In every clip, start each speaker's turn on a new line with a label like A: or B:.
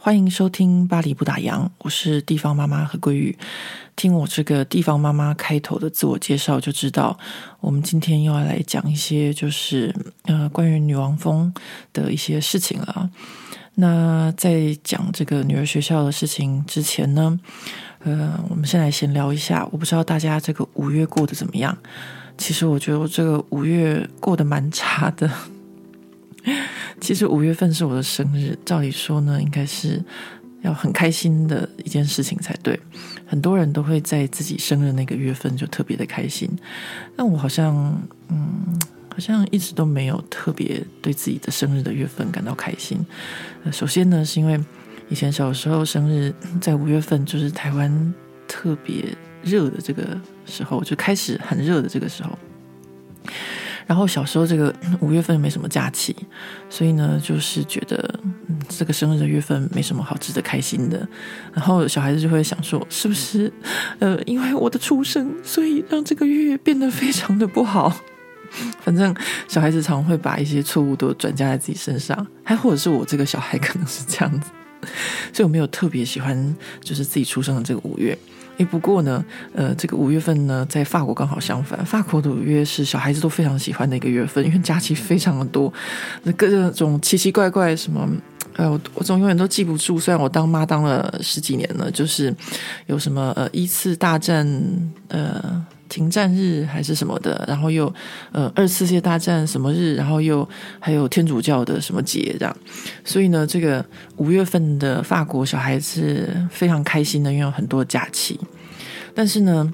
A: 欢迎收听《巴黎不打烊》，我是地方妈妈何桂玉。听我这个地方妈妈开头的自我介绍，就知道我们今天又要来讲一些就是呃关于女王蜂的一些事情了。那在讲这个女儿学校的事情之前呢，呃，我们先来闲聊一下。我不知道大家这个五月过得怎么样？其实我觉得我这个五月过得蛮差的。其实五月份是我的生日，照理说呢，应该是要很开心的一件事情才对。很多人都会在自己生日那个月份就特别的开心，但我好像，嗯，好像一直都没有特别对自己的生日的月份感到开心。首先呢，是因为以前小时候生日在五月份，就是台湾特别热的这个时候，就开始很热的这个时候。然后小时候这个五月份没什么假期，所以呢，就是觉得，这个生日的月份没什么好值得开心的。然后小孩子就会想说，是不是呃，因为我的出生，所以让这个月变得非常的不好？反正小孩子常会把一些错误都转嫁在自己身上，还或者是我这个小孩可能是这样子，所以我没有特别喜欢就是自己出生的这个五月。诶，不过呢，呃，这个五月份呢，在法国刚好相反。法国的五月是小孩子都非常喜欢的一个月份，因为假期非常的多，那各种奇奇怪怪什么，呃，我我总永远都记不住。虽然我当妈当了十几年了，就是有什么呃一次大战呃停战日还是什么的，然后又呃二次世界大战什么日，然后又还有天主教的什么节这样。所以呢，这个五月份的法国小孩子非常开心的，因为有很多假期。但是呢，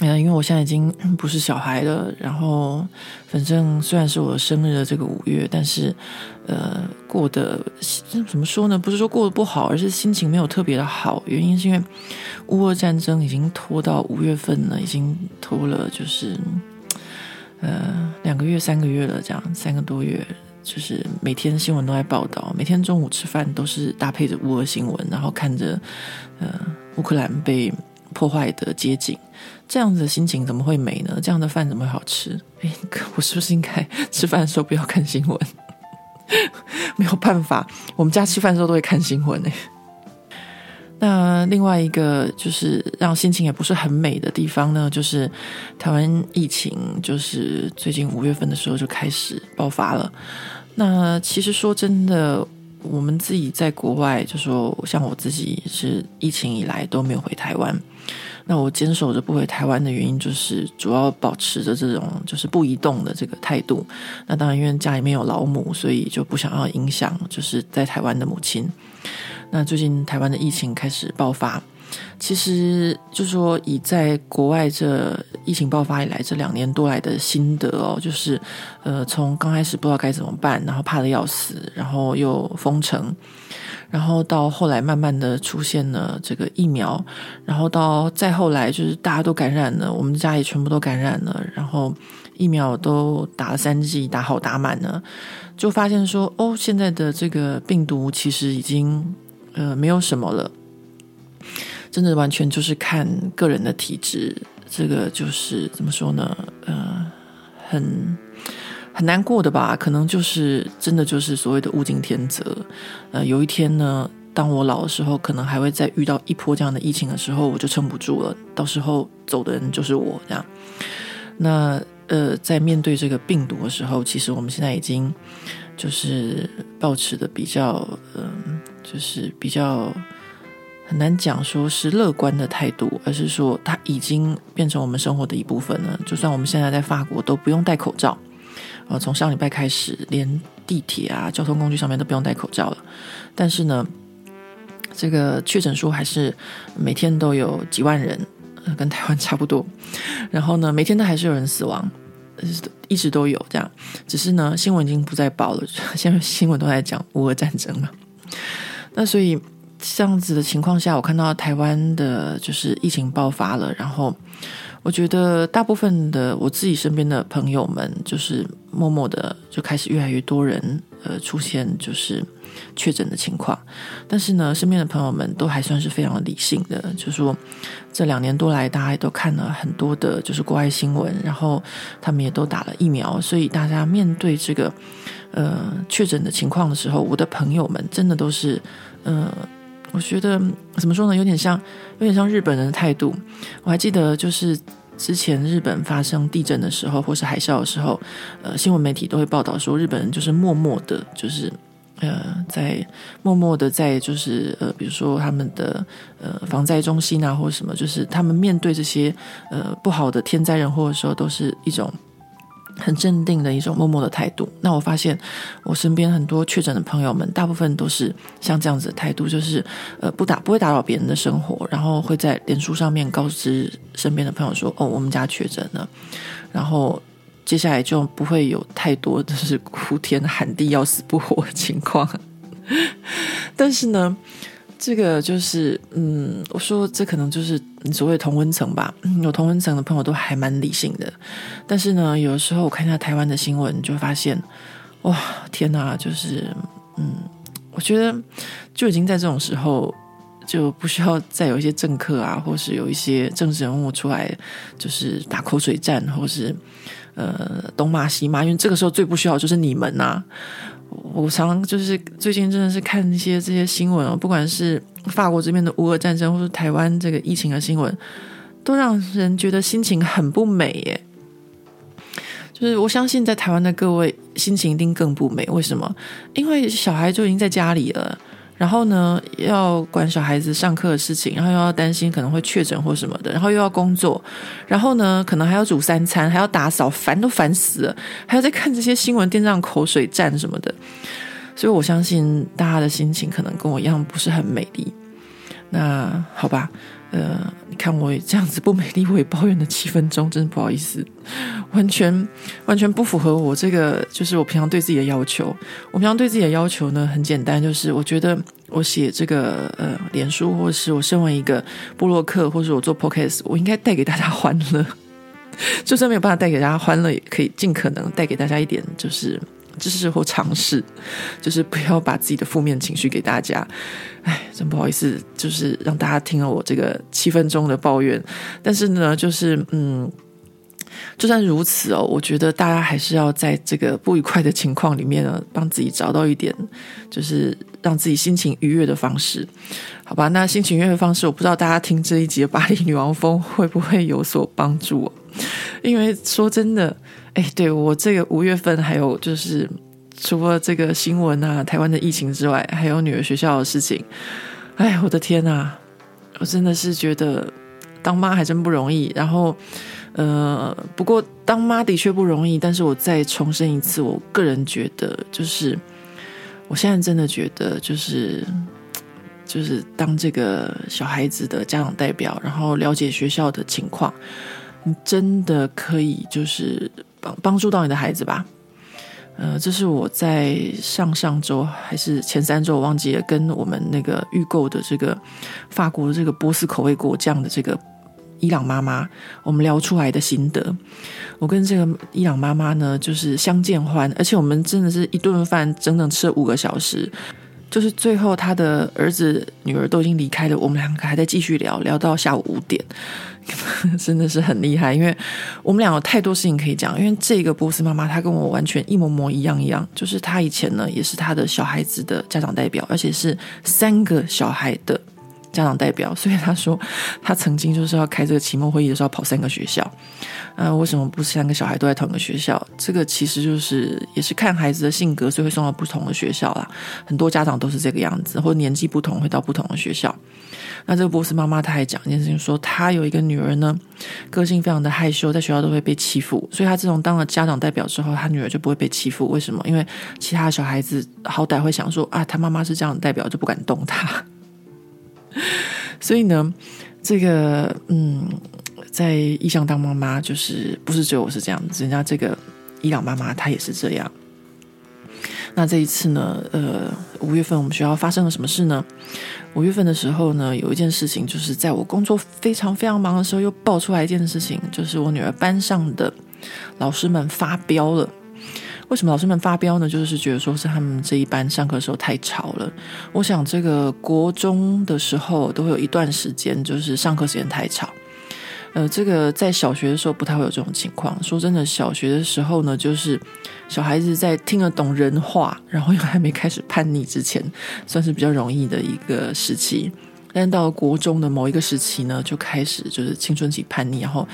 A: 嗯，因为我现在已经不是小孩了，然后反正虽然是我生日的这个五月，但是呃，过得怎么说呢？不是说过得不好，而是心情没有特别的好。原因是因为乌俄战争已经拖到五月份了，已经拖了就是呃两个月、三个月了，这样三个多月，就是每天新闻都在报道，每天中午吃饭都是搭配着乌俄新闻，然后看着呃乌克兰被。破坏的街景，这样子的心情怎么会美呢？这样的饭怎么会好吃？诶，我是不是应该吃饭的时候不要看新闻？没有办法，我们家吃饭的时候都会看新闻诶。那另外一个就是让心情也不是很美的地方呢，就是台湾疫情，就是最近五月份的时候就开始爆发了。那其实说真的。我们自己在国外，就说像我自己是疫情以来都没有回台湾。那我坚守着不回台湾的原因，就是主要保持着这种就是不移动的这个态度。那当然，因为家里面有老母，所以就不想要影响就是在台湾的母亲。那最近台湾的疫情开始爆发。其实，就说，以在国外这疫情爆发以来这两年多来的心得哦，就是，呃，从刚开始不知道该怎么办，然后怕得要死，然后又封城，然后到后来慢慢的出现了这个疫苗，然后到再后来就是大家都感染了，我们家也全部都感染了，然后疫苗都打了三剂，打好打满了，就发现说，哦，现在的这个病毒其实已经呃没有什么了。真的完全就是看个人的体质，这个就是怎么说呢？呃，很很难过的吧？可能就是真的就是所谓的物竞天择。呃，有一天呢，当我老的时候，可能还会再遇到一波这样的疫情的时候，我就撑不住了。到时候走的人就是我这样。那呃，在面对这个病毒的时候，其实我们现在已经就是抱持的比较，嗯、就是比较。很难讲说是乐观的态度，而是说它已经变成我们生活的一部分了。就算我们现在在法国都不用戴口罩，呃，从上礼拜开始，连地铁啊、交通工具上面都不用戴口罩了。但是呢，这个确诊数还是每天都有几万人，呃，跟台湾 差不多。然后呢，每天都还是有人死亡，一直都有这样。只是呢，新闻已经不再报了，现在新闻都在讲乌俄战争了。那所以。这样子的情况下，我看到台湾的就是疫情爆发了，然后我觉得大部分的我自己身边的朋友们，就是默默的就开始越来越多人呃出现就是确诊的情况。但是呢，身边的朋友们都还算是非常理性的，就说这两年多来，大家也都看了很多的就是国外新闻，然后他们也都打了疫苗，所以大家面对这个呃确诊的情况的时候，我的朋友们真的都是呃。我觉得怎么说呢？有点像，有点像日本人的态度。我还记得，就是之前日本发生地震的时候，或是海啸的时候，呃，新闻媒体都会报道说，日本人就是默默的，就是呃，在默默的在，就是呃，比如说他们的呃防灾中心啊，或者什么，就是他们面对这些呃不好的天灾人祸的时候，都是一种。很镇定的一种默默的态度。那我发现，我身边很多确诊的朋友们，大部分都是像这样子的态度，就是呃不打不会打扰别人的生活，然后会在脸书上面告知身边的朋友说：“哦，我们家确诊了。”然后接下来就不会有太多就是哭天喊地要死不活的情况。但是呢。这个就是，嗯，我说这可能就是所谓同温层吧。有同温层的朋友都还蛮理性的，但是呢，有的时候我看一下台湾的新闻，就发现，哇，天哪，就是，嗯，我觉得就已经在这种时候，就不需要再有一些政客啊，或是有一些政治人物出来，就是打口水战，或是呃东骂西骂，因为这个时候最不需要就是你们呐、我常常就是最近真的是看一些这些新闻哦，不管是法国这边的乌俄战争，或是台湾这个疫情的新闻，都让人觉得心情很不美耶。就是我相信在台湾的各位心情一定更不美，为什么？因为小孩就已经在家里了。然后呢，要管小孩子上课的事情，然后又要担心可能会确诊或什么的，然后又要工作，然后呢，可能还要煮三餐，还要打扫，烦都烦死了，还要再看这些新闻，电视上口水战什么的，所以我相信大家的心情可能跟我一样不是很美丽。那好吧。呃，你看我这样子不美丽，我也抱怨了七分钟，真的不好意思，完全完全不符合我这个，就是我平常对自己的要求。我平常对自己的要求呢，很简单，就是我觉得我写这个呃，脸书，或是我身为一个布洛克，或是我做 podcast，我应该带给大家欢乐。就算没有办法带给大家欢乐，也可以尽可能带给大家一点，就是。知识或尝试，就是不要把自己的负面情绪给大家。哎，真不好意思，就是让大家听了我这个七分钟的抱怨。但是呢，就是嗯，就算如此哦，我觉得大家还是要在这个不愉快的情况里面呢，帮自己找到一点，就是让自己心情愉悦的方式。好吧，那心情愉悦的方式，我不知道大家听这一集的巴黎女王风会不会有所帮助哦？因为说真的。哎，对，我这个五月份还有就是，除了这个新闻啊，台湾的疫情之外，还有女儿学校的事情。哎，我的天呐，我真的是觉得当妈还真不容易。然后，呃，不过当妈的确不容易。但是我再重申一次，我个人觉得，就是我现在真的觉得，就是就是当这个小孩子的家长代表，然后了解学校的情况，你真的可以就是。帮帮助到你的孩子吧，呃，这是我在上上周还是前三周我忘记了，跟我们那个预购的这个法国的这个波斯口味果酱的这个伊朗妈妈，我们聊出来的心得。我跟这个伊朗妈妈呢，就是相见欢，而且我们真的是一顿饭整整吃了五个小时。就是最后他的儿子女儿都已经离开了，我们两个还在继续聊，聊到下午五点，真的是很厉害。因为我们俩有太多事情可以讲。因为这个波斯妈妈她跟我完全一模模一样一样，就是她以前呢也是她的小孩子的家长代表，而且是三个小孩的家长代表，所以他说他曾经就是要开这个期末会议的时候跑三个学校。呃，为什么不三个小孩都在同一个学校？这个其实就是也是看孩子的性格，所以会送到不同的学校啦。很多家长都是这个样子，或者年纪不同会到不同的学校。那这个波斯妈妈她还讲一件事情，说她有一个女儿呢，个性非常的害羞，在学校都会被欺负，所以她自从当了家长代表之后，她女儿就不会被欺负。为什么？因为其他的小孩子好歹会想说啊，她妈妈是这样的代表，就不敢动她。所以呢，这个嗯。在异乡当妈妈，就是不是只有我是这样子，人家这个伊朗妈妈她也是这样。那这一次呢，呃，五月份我们学校发生了什么事呢？五月份的时候呢，有一件事情，就是在我工作非常非常忙的时候，又爆出来一件事情，就是我女儿班上的老师们发飙了。为什么老师们发飙呢？就是觉得说是他们这一班上课的时候太吵了。我想这个国中的时候都会有一段时间，就是上课时间太吵。呃，这个在小学的时候不太会有这种情况。说真的，小学的时候呢，就是小孩子在听得懂人话，然后又还没开始叛逆之前，算是比较容易的一个时期。但到国中的某一个时期呢，就开始就是青春期叛逆，然后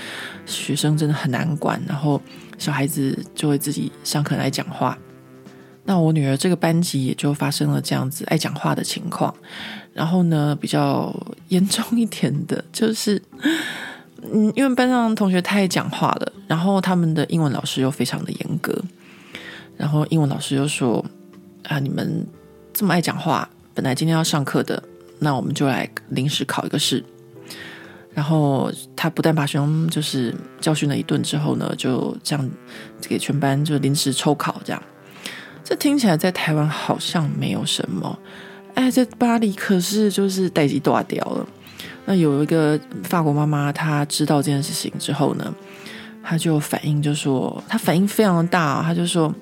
A: 学生真的很难管，然后小孩子就会自己上课来讲话。那我女儿这个班级也就发生了这样子爱讲话的情况。然后呢，比较严重一点的就是。嗯，因为班上同学太爱讲话了，然后他们的英文老师又非常的严格，然后英文老师又说：“啊，你们这么爱讲话，本来今天要上课的，那我们就来临时考一个试。”然后他不但把学生就是教训了一顿之后呢，就这样给全班就临时抽考，这样。这听起来在台湾好像没有什么，哎，在巴黎可是就是代志大掉了。那有一个法国妈妈，她知道这件事情之后呢，她就反应就说，她反应非常的大，她就说，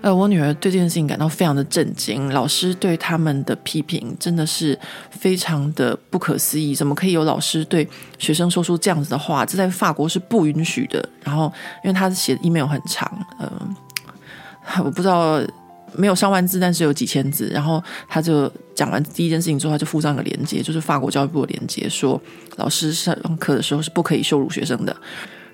A: 呃，我女儿对这件事情感到非常的震惊，老师对他们的批评真的是非常的不可思议，怎么可以有老师对学生说出这样子的话？这在法国是不允许的。然后，因为他写的 email 很长，嗯、我不知道。没有上万字，但是有几千字。然后他就讲完第一件事情之后，他就附上一个链接，就是法国教育部的链接，说老师上课的时候是不可以羞辱学生的。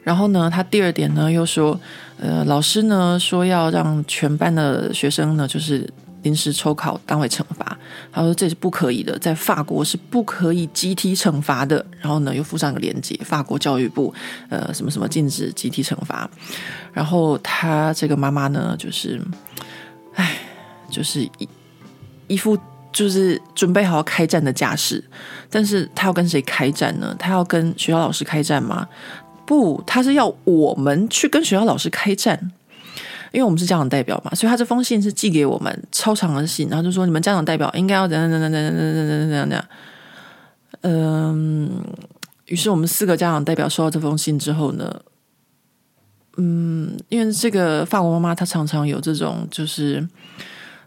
A: 然后呢，他第二点呢又说，呃，老师呢说要让全班的学生呢就是临时抽考当为惩罚。他说这是不可以的，在法国是不可以集体惩罚的。然后呢又附上一个链接，法国教育部呃什么什么禁止集体惩罚。然后他这个妈妈呢就是。哎，就是一一副就是准备好开战的架势，但是他要跟谁开战呢？他要跟学校老师开战吗？不，他是要我们去跟学校老师开战，因为我们是家长代表嘛，所以他这封信是寄给我们超长的信，然后就说你们家长代表应该要怎样怎样怎样怎样怎样怎样。嗯，于是我们四个家长代表收到这封信之后呢。嗯，因为这个法国妈妈她常常有这种就是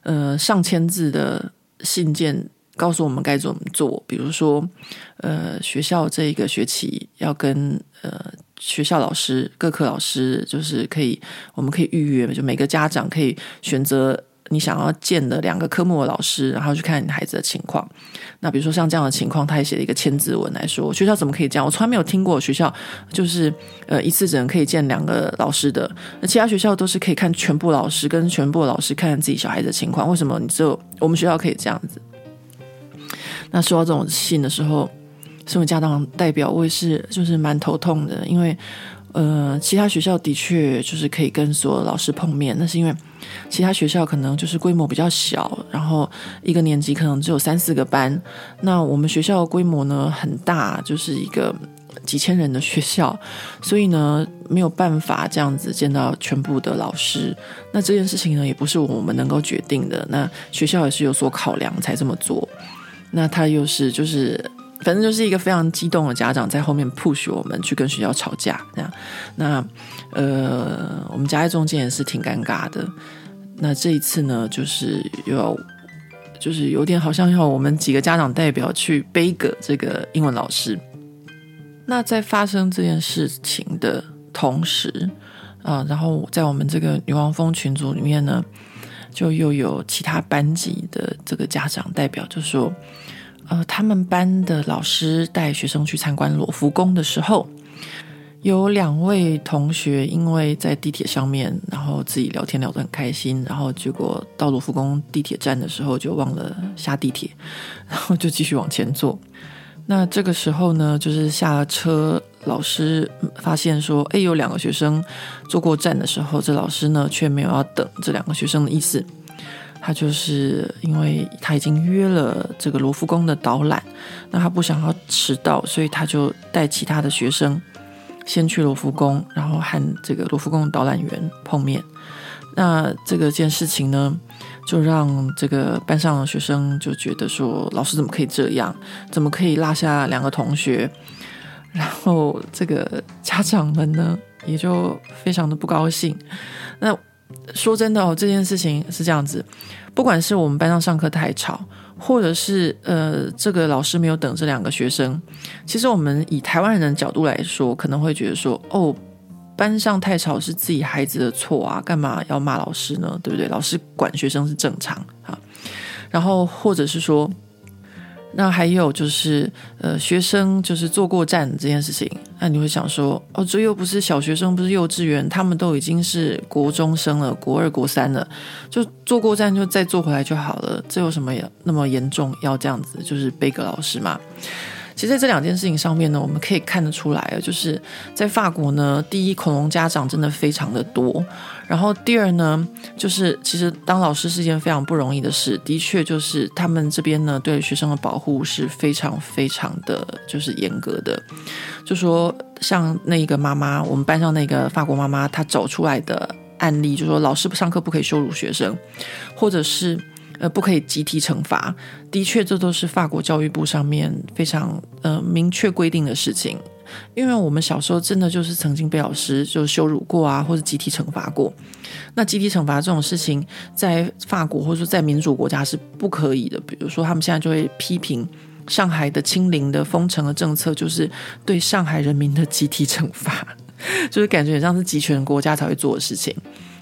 A: 呃上千字的信件，告诉我们该怎么做。比如说，呃，学校这一个学期要跟呃学校老师、各科老师，就是可以我们可以预约，就每个家长可以选择。你想要见的两个科目的老师，然后去看你孩子的情况。那比如说像这样的情况，他也写了一个千字文来说，学校怎么可以这样？我从来没有听过学校就是呃一次只能可以见两个老师的。那其他学校都是可以看全部老师跟全部老师看看自己小孩子的情况。为什么你只有我们学校可以这样子？那收到这种信的时候，身为家长代表，我也是就是蛮头痛的，因为。呃，其他学校的确就是可以跟所有老师碰面，那是因为其他学校可能就是规模比较小，然后一个年级可能只有三四个班。那我们学校的规模呢很大，就是一个几千人的学校，所以呢没有办法这样子见到全部的老师。那这件事情呢也不是我们能够决定的，那学校也是有所考量才这么做。那他又是就是。反正就是一个非常激动的家长在后面 push 我们去跟学校吵架，这样。那呃，我们夹在中间也是挺尴尬的。那这一次呢，就是又要，就是有点好像要我们几个家长代表去背个这个英文老师。那在发生这件事情的同时啊，然后在我们这个女王蜂群组里面呢，就又有其他班级的这个家长代表就说。呃，他们班的老师带学生去参观罗浮宫的时候，有两位同学因为在地铁上面，然后自己聊天聊得很开心，然后结果到罗浮宫地铁站的时候就忘了下地铁，然后就继续往前坐。那这个时候呢，就是下了车，老师发现说，哎，有两个学生坐过站的时候，这老师呢却没有要等这两个学生的意思。他就是因为他已经约了这个罗浮宫的导览，那他不想要迟到，所以他就带其他的学生先去罗浮宫，然后和这个罗浮宫导览员碰面。那这个件事情呢，就让这个班上的学生就觉得说，老师怎么可以这样？怎么可以落下两个同学？然后这个家长们呢，也就非常的不高兴。那说真的哦，这件事情是这样子，不管是我们班上上课太吵，或者是呃，这个老师没有等这两个学生，其实我们以台湾人的角度来说，可能会觉得说，哦。班上太吵是自己孩子的错啊，干嘛要骂老师呢？对不对？老师管学生是正常啊。然后或者是说，那还有就是，呃，学生就是坐过站这件事情，那你会想说，哦，这又不是小学生，不是幼稚园，他们都已经是国中生了，国二、国三了，就坐过站就再坐回来就好了，这有什么那么严重？要这样子就是背个老师嘛？其实在这两件事情上面呢，我们可以看得出来啊，就是在法国呢，第一，恐龙家长真的非常的多，然后第二呢，就是其实当老师是一件非常不容易的事，的确就是他们这边呢，对学生的保护是非常非常的就是严格的，就说像那个妈妈，我们班上那个法国妈妈，她找出来的案例，就说老师不上课不可以羞辱学生，或者是。呃，不可以集体惩罚。的确，这都是法国教育部上面非常呃明确规定的事情。因为我们小时候真的就是曾经被老师就羞辱过啊，或者集体惩罚过。那集体惩罚这种事情，在法国或者说在民主国家是不可以的。比如说，他们现在就会批评上海的清零的封城的政策，就是对上海人民的集体惩罚，就是感觉像是集权国家才会做的事情。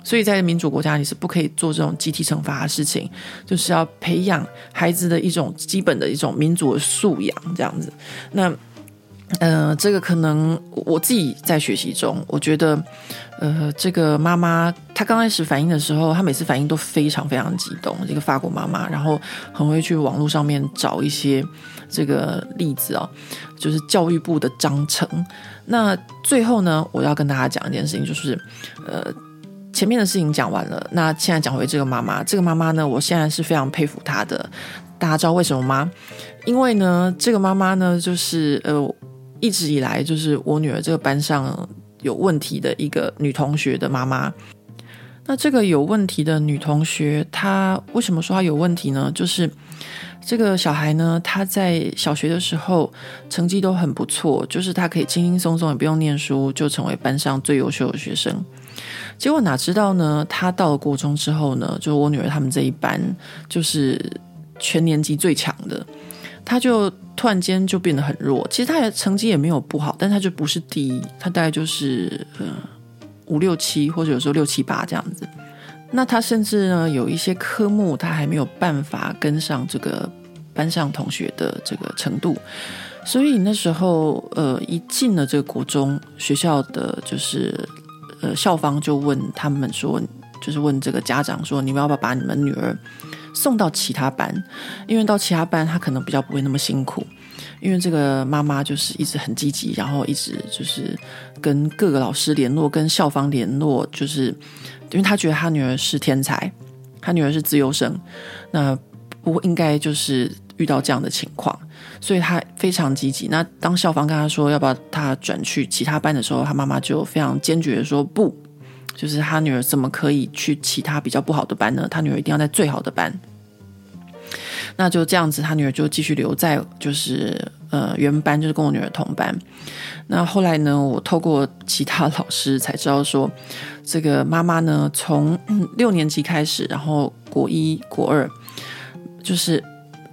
A: 所以在民主国家，你是不可以做这种集体惩罚的事情，就是要培养孩子的一种基本的一种民主的素养，这样子。那，呃，这个可能我自己在学习中，我觉得，呃，这个妈妈她刚开始反应的时候，她每次反应都非常非常激动，这个法国妈妈，然后很会去网络上面找一些这个例子哦，就是教育部的章程。那最后呢，我要跟大家讲一件事情，就是，呃。前面的事情讲完了，那现在讲回这个妈妈。这个妈妈呢，我现在是非常佩服她的。大家知道为什么吗？因为呢，这个妈妈呢，就是呃，一直以来就是我女儿这个班上有问题的一个女同学的妈妈。那这个有问题的女同学，她为什么说她有问题呢？就是这个小孩呢，她在小学的时候成绩都很不错，就是她可以轻轻松松也不用念书，就成为班上最优秀的学生。结果哪知道呢？他到了国中之后呢，就我女儿他们这一班就是全年级最强的，他就突然间就变得很弱。其实他的成绩也没有不好，但他就不是第一，他大概就是呃五六七或者有时候六七八这样子。那他甚至呢有一些科目他还没有办法跟上这个班上同学的这个程度，所以那时候呃一进了这个国中学校的就是。呃，校方就问他们说，就是问这个家长说，你们要不要把你们女儿送到其他班？因为到其他班，她可能比较不会那么辛苦。因为这个妈妈就是一直很积极，然后一直就是跟各个老师联络，跟校方联络，就是因为她觉得她女儿是天才，她女儿是自优生，那不应该就是遇到这样的情况。所以他非常积极。那当校方跟他说要不要他转去其他班的时候，他妈妈就非常坚决的说不，就是他女儿怎么可以去其他比较不好的班呢？他女儿一定要在最好的班。那就这样子，他女儿就继续留在就是呃原班，就是跟我女儿同班。那后来呢，我透过其他老师才知道说，这个妈妈呢从六年级开始，然后国一、国二，就是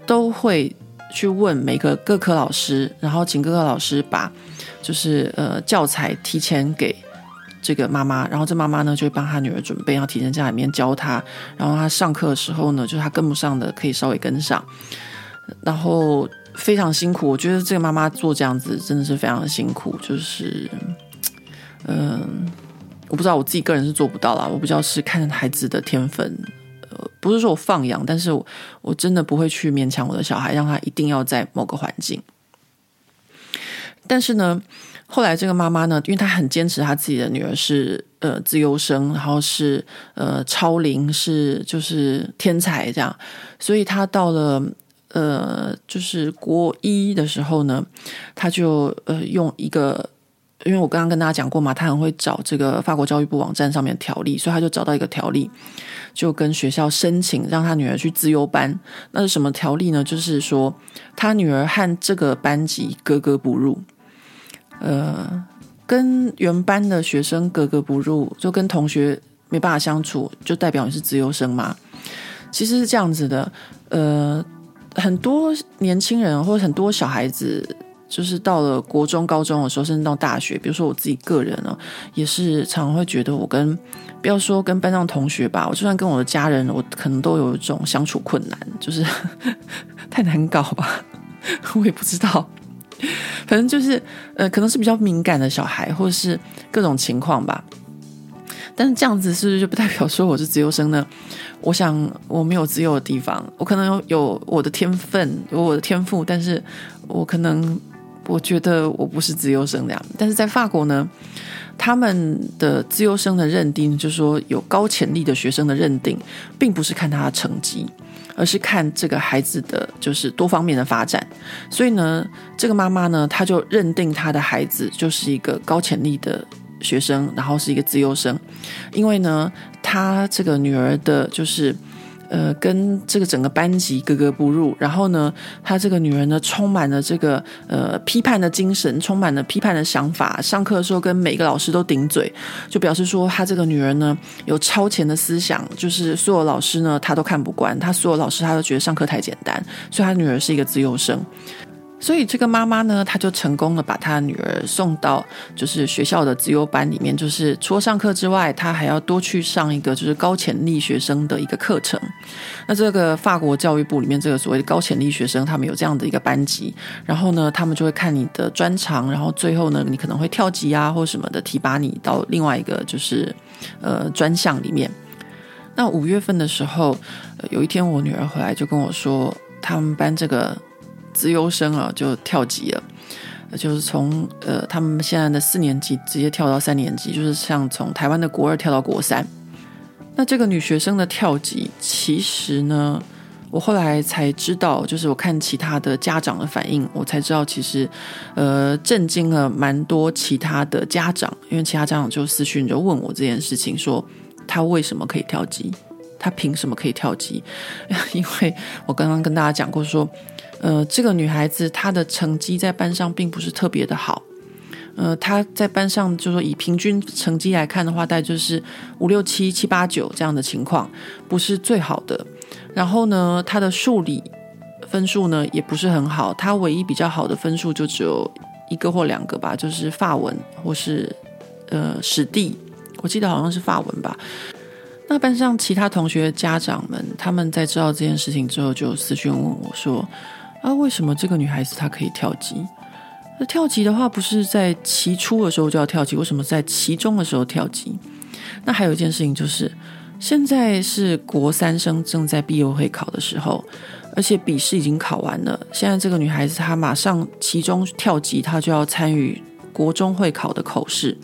A: 都会。去问每个各科老师，然后请各科老师把就是呃教材提前给这个妈妈，然后这妈妈呢就会帮她女儿准备，然后提前在里面教她，然后她上课的时候呢，就是她跟不上的可以稍微跟上，然后非常辛苦。我觉得这个妈妈做这样子真的是非常的辛苦，就是嗯、我不知道我自己个人是做不到啦，我不知道是看孩子的天分。不是说我放养，但是我我真的不会去勉强我的小孩，让他一定要在某个环境。但是呢，后来这个妈妈呢，因为她很坚持，她自己的女儿是呃自由生，然后是呃超龄，是就是天才这样，所以她到了呃就是国一的时候呢，她就呃用一个因为我刚刚跟大家讲过嘛，他很会找这个法国教育部网站上面条例，所以他就找到一个条例，就跟学校申请让他女儿去资优班。那是什么条例呢？就是说他女儿和这个班级格格不入，呃，跟原班的学生格格不入，就跟同学没办法相处，就代表你是资优生嘛。其实是这样子的，呃，很多年轻人或者很多小孩子。就是到了国中、高中的时候，甚至到大学，比如说我自己个人呢，也是常常会觉得，我跟不要说跟班上同学吧，我就算跟我的家人，我可能都有一种相处困难，就是 太难搞吧，我也不知道，反正就是呃，可能是比较敏感的小孩，或者是各种情况吧。但是这样子是不是就不代表说我是自由生呢？我想我没有自由的地方，我可能有有我的天分，有我的天赋，但是我可能。我觉得我不是资优生那样，但是在法国呢，他们的资优生的认定，就是说有高潜力的学生的认定，并不是看他的成绩，而是看这个孩子的就是多方面的发展。所以呢，这个妈妈呢，她就认定她的孩子就是一个高潜力的学生，然后是一个资优生，因为呢，她这个女儿的就是。呃，跟这个整个班级格格不入。然后呢，她这个女人呢，充满了这个呃批判的精神，充满了批判的想法。上课的时候跟每个老师都顶嘴，就表示说她这个女人呢有超前的思想，就是所有老师呢她都看不惯，她所有老师她都觉得上课太简单，所以她女儿是一个资优生。所以这个妈妈呢，她就成功的把她女儿送到就是学校的自由班里面，就是除了上课之外，她还要多去上一个就是高潜力学生的一个课程。那这个法国教育部里面这个所谓的高潜力学生，他们有这样的一个班级，然后呢，他们就会看你的专长，然后最后呢，你可能会跳级啊或什么的，提拔你到另外一个就是呃专项里面。那五月份的时候，有一天我女儿回来就跟我说，他们班这个。资优生啊，就跳级了，就是从呃他们现在的四年级直接跳到三年级，就是像从台湾的国二跳到国三。那这个女学生的跳级，其实呢，我后来才知道，就是我看其他的家长的反应，我才知道其实呃震惊了蛮多其他的家长，因为其他家长就私讯就问我这件事情，说她为什么可以跳级，她凭什么可以跳级？因为我刚刚跟大家讲过说。呃，这个女孩子她的成绩在班上并不是特别的好，呃，她在班上就说以平均成绩来看的话，大概就是五六七七八九这样的情况，不是最好的。然后呢，她的数理分数呢也不是很好，她唯一比较好的分数就只有一个或两个吧，就是法文或是呃史地，我记得好像是法文吧。那班上其他同学家长们，他们在知道这件事情之后，就私讯问我说。啊，为什么这个女孩子她可以跳级？那跳级的话，不是在期初的时候就要跳级？为什么在期中的时候跳级？那还有一件事情就是，现在是国三生正在毕业会考的时候，而且笔试已经考完了。现在这个女孩子她马上期中跳级，她就要参与国中会考的口试。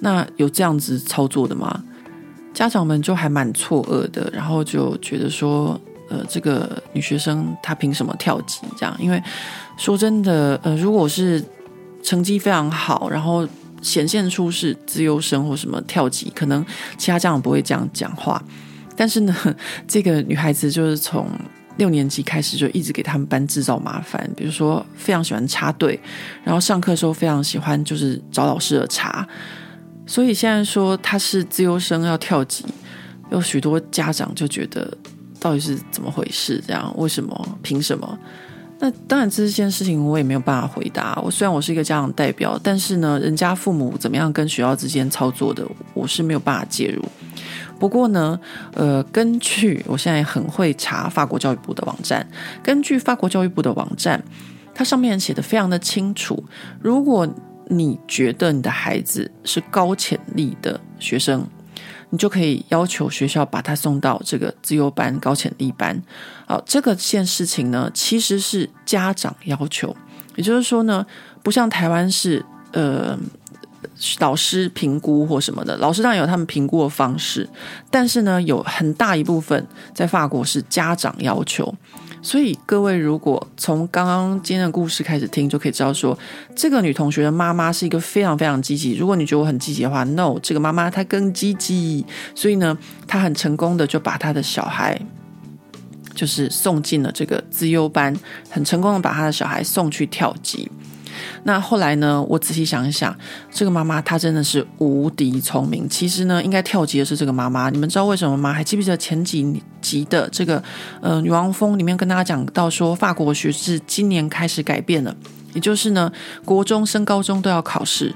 A: 那有这样子操作的吗？家长们就还蛮错愕的，然后就觉得说。呃，这个女学生她凭什么跳级？这样，因为说真的，呃，如果是成绩非常好，然后显现出是资优生或什么跳级，可能其他家长不会这样讲话。但是呢，这个女孩子就是从六年级开始就一直给他们班制造麻烦，比如说非常喜欢插队，然后上课的时候非常喜欢就是找老师的茬。所以现在说她是资优生要跳级，有许多家长就觉得。到底是怎么回事？这样为什么？凭什么？那当然，这件事情我也没有办法回答。我虽然我是一个家长代表，但是呢，人家父母怎么样跟学校之间操作的，我是没有办法介入。不过呢，呃，根据我现在很会查法国教育部的网站，根据法国教育部的网站，它上面写的非常的清楚。如果你觉得你的孩子是高潜力的学生，你就可以要求学校把他送到这个自优班、高潜力班。好，这个件事情呢，其实是家长要求，也就是说呢，不像台湾是呃老师评估或什么的，老师当然有他们评估的方式，但是呢，有很大一部分在法国是家长要求。所以各位如果从刚刚今天的故事开始听，就可以知道说，这个女同学的妈妈是一个非常非常积极。如果你觉得我很积极的话，no，这个妈妈她更积极。所以呢，她很成功的就把她的小孩，就是送进了这个资优班，很成功的把她的小孩送去跳级。那后来呢？我仔细想一想，这个妈妈她真的是无敌聪明。其实呢，应该跳级的是这个妈妈。你们知道为什么吗？还记不记得前几集的这个呃女王风里面跟大家讲到说，法国学制今年开始改变了，也就是呢，国中升高中都要考试。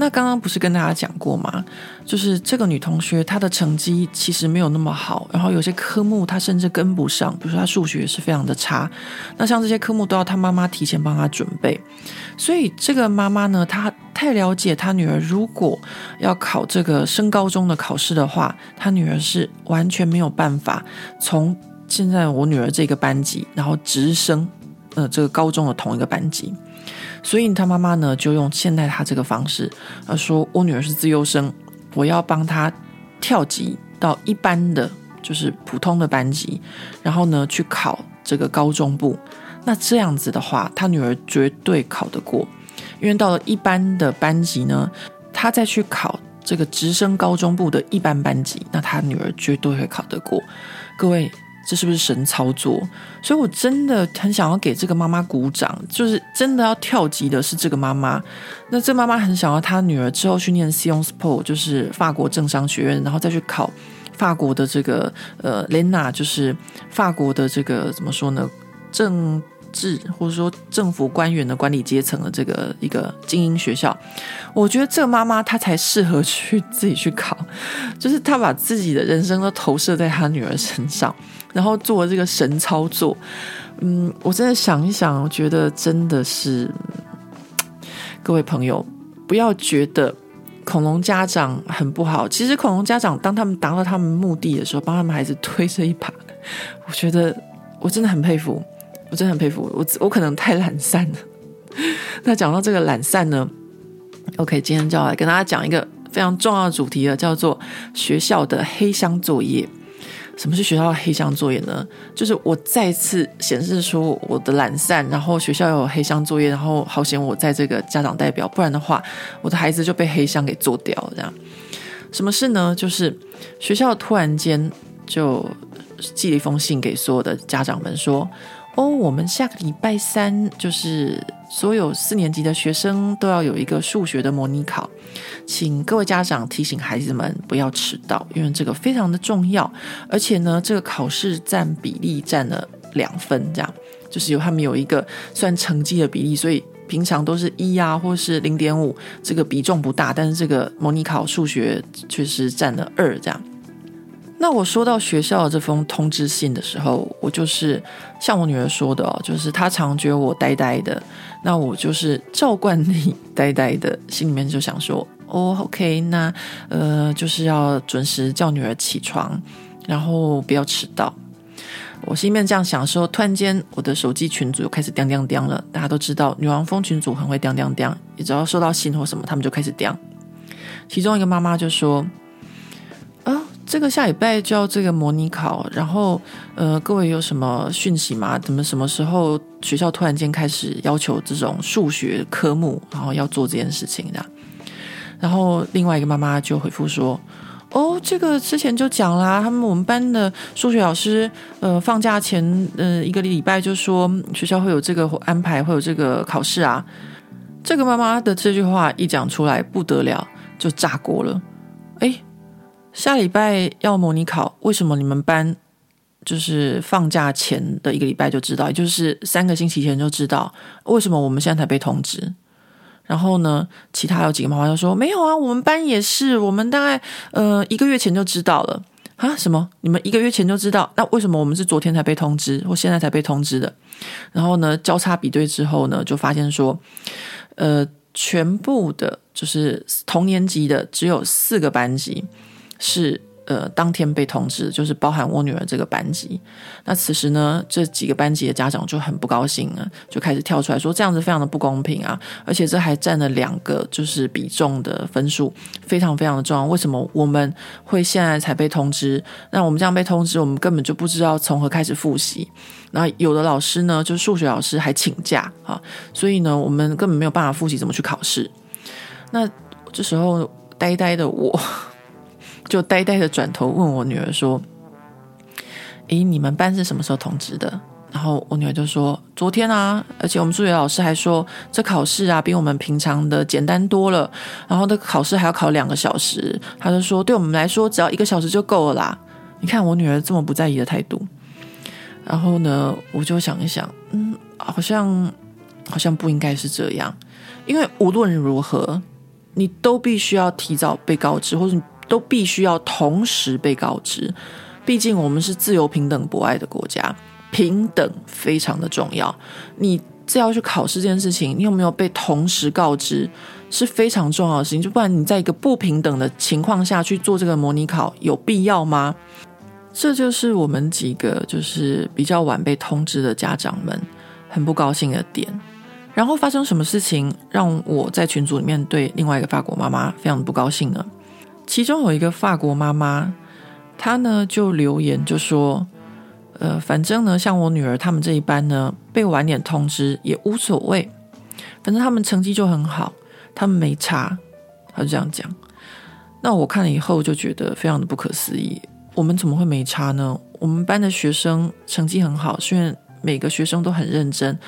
A: 那刚刚不是跟大家讲过吗？就是这个女同学她的成绩其实没有那么好，然后有些科目她甚至跟不上，比如说她数学是非常的差。那像这些科目都要她妈妈提前帮她准备，所以这个妈妈呢，她太了解她女儿，如果要考这个升高中的考试的话，她女儿是完全没有办法从现在我女儿这个班级，然后直升呃这个高中的同一个班级。所以他妈妈呢，就用现在他这个方式，呃，说我女儿是资优生，我要帮她跳级到一般的，就是普通的班级，然后呢去考这个高中部。那这样子的话，他女儿绝对考得过，因为到了一般的班级呢，他再去考这个直升高中部的一般班级，那他女儿绝对会考得过。各位。这是不是神操作？所以我真的很想要给这个妈妈鼓掌，就是真的要跳级的是这个妈妈。那这妈妈很想要她女儿之后去念 s i o n s p o 就是法国政商学院，然后再去考法国的这个呃 Lena，就是法国的这个怎么说呢？政治或者说政府官员的管理阶层的这个一个精英学校。我觉得这个妈妈她才适合去自己去考，就是她把自己的人生都投射在她女儿身上。然后做这个神操作，嗯，我真的想一想，我觉得真的是，各位朋友不要觉得恐龙家长很不好。其实恐龙家长当他们达到他们目的的时候，帮他们孩子推这一把，我觉得我真的很佩服，我真的很佩服。我我可能太懒散了。那讲到这个懒散呢，OK，今天就要来跟大家讲一个非常重要的主题了，叫做学校的黑箱作业。什么是学校的黑箱作业呢？就是我再次显示出我的懒散，然后学校有黑箱作业，然后好险我在这个家长代表，不然的话，我的孩子就被黑箱给做掉了。这样，什么事呢？就是学校突然间就寄了一封信给所有的家长们说。哦，我们下个礼拜三就是所有四年级的学生都要有一个数学的模拟考，请各位家长提醒孩子们不要迟到，因为这个非常的重要。而且呢，这个考试占比例占了两分，这样就是有他们有一个算成绩的比例，所以平常都是一啊，或是零点五，这个比重不大，但是这个模拟考数学确实占了二，这样。那我收到学校这封通知信的时候，我就是像我女儿说的哦，就是她常觉得我呆呆的，那我就是照惯例 呆呆的，心里面就想说，哦，OK，那呃就是要准时叫女儿起床，然后不要迟到。我心里面这样想的时候，突然间我的手机群组又开始叮叮叮了。大家都知道，女王蜂群组很会叮叮叮，你只要收到信或什么，他们就开始叮。其中一个妈妈就说。这个下礼拜就要这个模拟考，然后呃，各位有什么讯息吗？怎么什么时候学校突然间开始要求这种数学科目，然后要做这件事情的？然后另外一个妈妈就回复说：“哦，这个之前就讲啦，他们我们班的数学老师呃放假前呃一个礼拜就说学校会有这个安排，会有这个考试啊。”这个妈妈的这句话一讲出来不得了，就炸锅了，哎。下礼拜要模拟考，为什么你们班就是放假前的一个礼拜就知道，也就是三个星期前就知道？为什么我们现在才被通知？然后呢，其他有几个妈妈就说没有啊，我们班也是，我们大概呃一个月前就知道了啊。什么？你们一个月前就知道？那为什么我们是昨天才被通知，或现在才被通知的？然后呢，交叉比对之后呢，就发现说，呃，全部的就是同年级的只有四个班级。是呃，当天被通知，就是包含我女儿这个班级。那此时呢，这几个班级的家长就很不高兴了，就开始跳出来说，这样子非常的不公平啊！而且这还占了两个就是比重的分数，非常非常的重要。为什么我们会现在才被通知？那我们这样被通知，我们根本就不知道从何开始复习。那有的老师呢，就是数学老师还请假啊，所以呢，我们根本没有办法复习怎么去考试。那这时候呆呆的我。就呆呆的转头问我女儿说：“诶，你们班是什么时候通知的？”然后我女儿就说：“昨天啊，而且我们数学老师还说，这考试啊比我们平常的简单多了，然后这考试还要考两个小时。”他就说：“对我们来说，只要一个小时就够了啦。”你看我女儿这么不在意的态度。然后呢，我就想一想，嗯，好像好像不应该是这样，因为无论如何，你都必须要提早被告知，或者你。都必须要同时被告知，毕竟我们是自由、平等、博爱的国家，平等非常的重要。你这要去考试这件事情，你有没有被同时告知是非常重要的事情，就不然你在一个不平等的情况下去做这个模拟考，有必要吗？这就是我们几个就是比较晚被通知的家长们很不高兴的点。然后发生什么事情让我在群组里面对另外一个法国妈妈非常不高兴呢？其中有一个法国妈妈，她呢就留言就说：“呃，反正呢，像我女儿他们这一班呢，被晚点通知也无所谓，反正他们成绩就很好，他们没差。”她就这样讲。那我看了以后就觉得非常的不可思议，我们怎么会没差呢？我们班的学生成绩很好，虽然每个学生都很认真。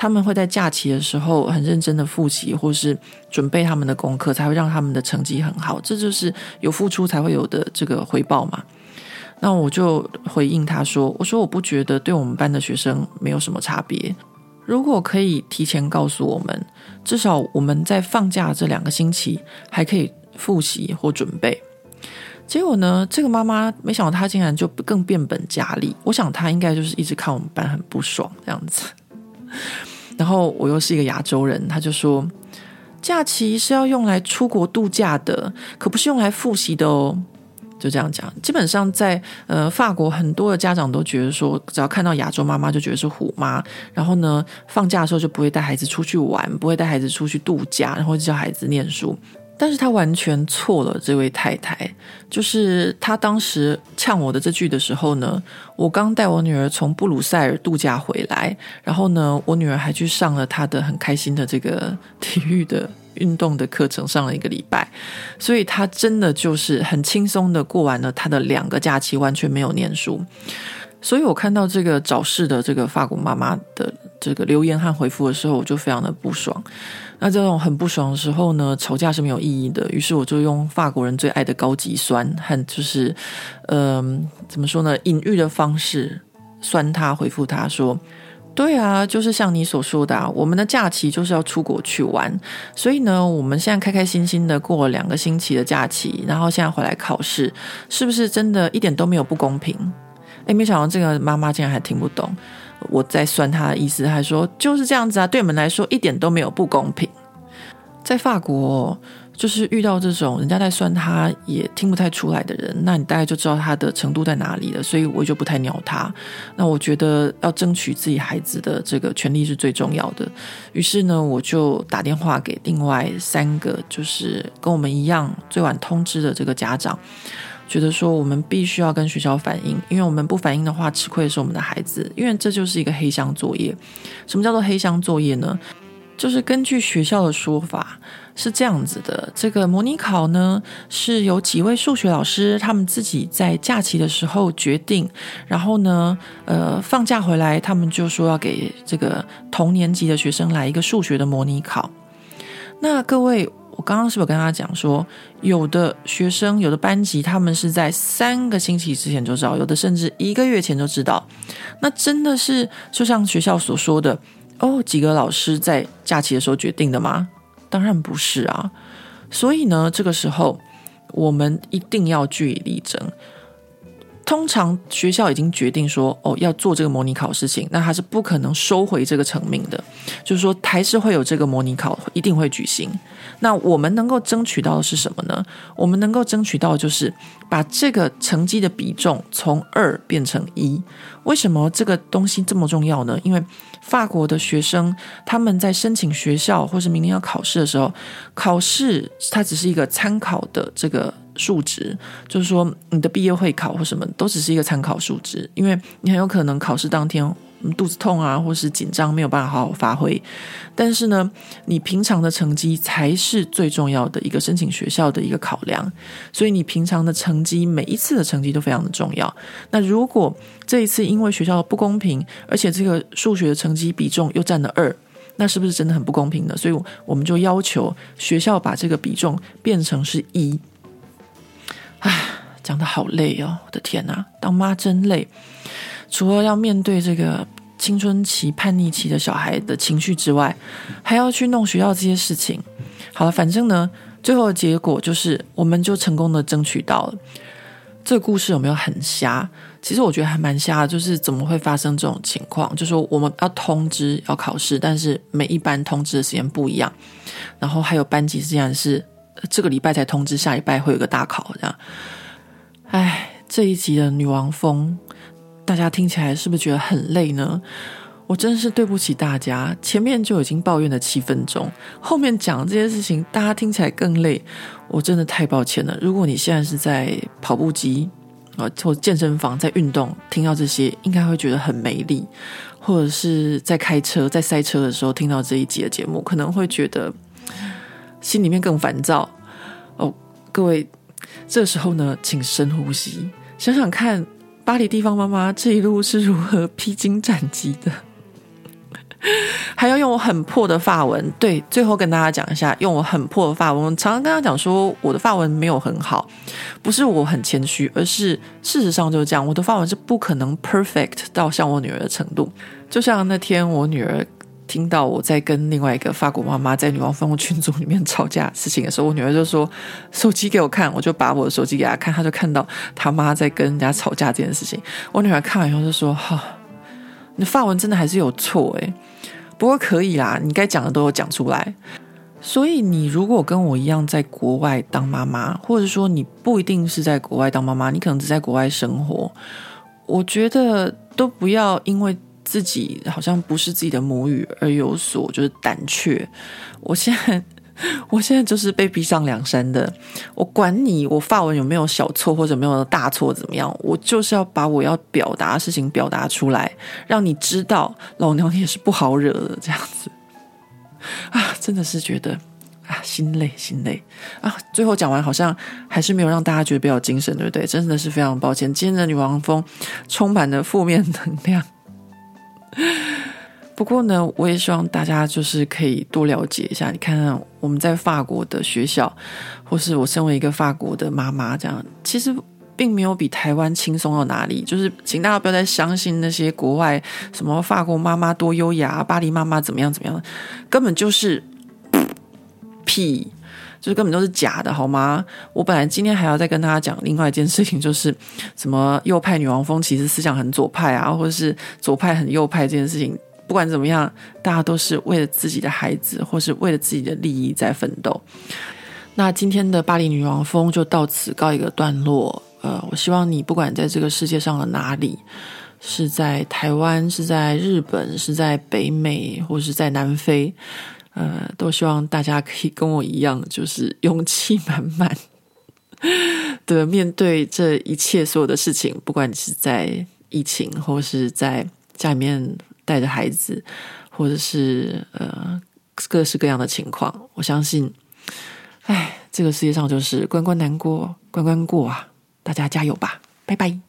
A: 他们会在假期的时候很认真的复习，或是准备他们的功课，才会让他们的成绩很好。这就是有付出才会有的这个回报嘛。那我就回应他说：“我说我不觉得对我们班的学生没有什么差别。如果可以提前告诉我们，至少我们在放假这两个星期还可以复习或准备。”结果呢，这个妈妈没想到她竟然就更变本加厉。我想她应该就是一直看我们班很不爽这样子。然后我又是一个亚洲人，他就说，假期是要用来出国度假的，可不是用来复习的哦。就这样讲，基本上在呃法国，很多的家长都觉得说，只要看到亚洲妈妈就觉得是虎妈，然后呢，放假的时候就不会带孩子出去玩，不会带孩子出去度假，然后就叫孩子念书。但是他完全错了，这位太太，就是他当时呛我的这句的时候呢，我刚带我女儿从布鲁塞尔度假回来，然后呢，我女儿还去上了她的很开心的这个体育的运动的课程，上了一个礼拜，所以她真的就是很轻松的过完了她的两个假期，完全没有念书。所以我看到这个早逝的这个法国妈妈的这个留言和回复的时候，我就非常的不爽。那这种很不爽的时候呢，吵架是没有意义的。于是我就用法国人最爱的高级酸和就是，嗯、怎么说呢，隐喻的方式酸他，回复他说：“对啊，就是像你所说的啊，我们的假期就是要出国去玩，所以呢，我们现在开开心心的过了两个星期的假期，然后现在回来考试，是不是真的一点都没有不公平？”诶，没想到这个妈妈竟然还听不懂。我在算他的意思，还说就是这样子啊，对我们来说一点都没有不公平。在法国，就是遇到这种人家在算他也听不太出来的人，那你大概就知道他的程度在哪里了。所以我就不太鸟他。那我觉得要争取自己孩子的这个权利是最重要的。于是呢，我就打电话给另外三个，就是跟我们一样最晚通知的这个家长。觉得说我们必须要跟学校反映，因为我们不反映的话，吃亏的是我们的孩子，因为这就是一个黑箱作业。什么叫做黑箱作业呢？就是根据学校的说法是这样子的：这个模拟考呢，是由几位数学老师他们自己在假期的时候决定，然后呢，呃，放假回来，他们就说要给这个同年级的学生来一个数学的模拟考。那各位。我刚刚是不是跟他讲说，有的学生、有的班级，他们是在三个星期之前就知道，有的甚至一个月前就知道。那真的是就像学校所说的哦，几个老师在假期的时候决定的吗？当然不是啊。所以呢，这个时候我们一定要据以力争。通常学校已经决定说，哦，要做这个模拟考事情，那他是不可能收回这个成命的，就是说还是会有这个模拟考，一定会举行。那我们能够争取到的是什么呢？我们能够争取到的就是把这个成绩的比重从二变成一。为什么这个东西这么重要呢？因为法国的学生他们在申请学校或是明年要考试的时候，考试它只是一个参考的这个。数值就是说，你的毕业会考或什么都只是一个参考数值，因为你很有可能考试当天肚子痛啊，或是紧张没有办法好好发挥。但是呢，你平常的成绩才是最重要的一个申请学校的一个考量。所以你平常的成绩，每一次的成绩都非常的重要。那如果这一次因为学校的不公平，而且这个数学的成绩比重又占了二，那是不是真的很不公平呢？所以我们就要求学校把这个比重变成是一。讲得好累哦！我的天哪，当妈真累。除了要面对这个青春期叛逆期的小孩的情绪之外，还要去弄学校这些事情。好了，反正呢，最后的结果就是，我们就成功的争取到了。这个故事有没有很瞎？其实我觉得还蛮瞎的，就是怎么会发生这种情况？就说我们要通知要考试，但是每一班通知的时间不一样，然后还有班级竟然是。这个礼拜才通知，下礼拜会有个大考，这样。哎，这一集的女王风，大家听起来是不是觉得很累呢？我真是对不起大家，前面就已经抱怨了七分钟，后面讲这些事情，大家听起来更累，我真的太抱歉了。如果你现在是在跑步机啊或健身房在运动，听到这些，应该会觉得很没力，或者是在开车在塞车的时候听到这一集的节目，可能会觉得。心里面更烦躁哦，各位，这时候呢，请深呼吸，想想看，巴黎地方妈妈这一路是如何披荆斩棘的，还要用我很破的发文。对，最后跟大家讲一下，用我很破的发文。我常常跟他讲说，我的发文没有很好，不是我很谦虚，而是事实上就是这样，我的发文是不可能 perfect 到像我女儿的程度。就像那天我女儿。听到我在跟另外一个法国妈妈在女王蜂群组里面吵架事情的时候，我女儿就说：“手机给我看。”我就把我的手机给她看，她就看到她妈在跟人家吵架这件事情。我女儿看完以后就说：“哈、哦，你法文真的还是有错诶，不过可以啦，你该讲的都有讲出来。所以你如果跟我一样在国外当妈妈，或者说你不一定是在国外当妈妈，你可能只在国外生活，我觉得都不要因为。”自己好像不是自己的母语而有所就是胆怯，我现在我现在就是被逼上梁山的，我管你我发文有没有小错或者没有大错怎么样，我就是要把我要表达的事情表达出来，让你知道老娘也是不好惹的这样子。啊，真的是觉得啊心累心累。啊，最后讲完好像还是没有让大家觉得比较精神，对不对？真的是非常抱歉，今天的女王风充满了负面能量。不过呢，我也希望大家就是可以多了解一下。你看看我们在法国的学校，或是我身为一个法国的妈妈，这样其实并没有比台湾轻松到哪里。就是请大家不要再相信那些国外什么法国妈妈多优雅，巴黎妈妈怎么样怎么样，根本就是屁，就是根本都是假的，好吗？我本来今天还要再跟大家讲另外一件事情，就是什么右派女王蜂其实思想很左派啊，或者是左派很右派这件事情。不管怎么样，大家都是为了自己的孩子，或是为了自己的利益在奋斗。那今天的巴黎女王蜂就到此告一个段落。呃，我希望你不管在这个世界上的哪里，是在台湾，是在日本，是在北美，或是在南非，呃，都希望大家可以跟我一样，就是勇气满满 的面对这一切所有的事情。不管你是在疫情，或是在家里面。带着孩子，或者是呃各式各样的情况，我相信，哎，这个世界上就是关关难过关关过啊！大家加油吧，拜拜。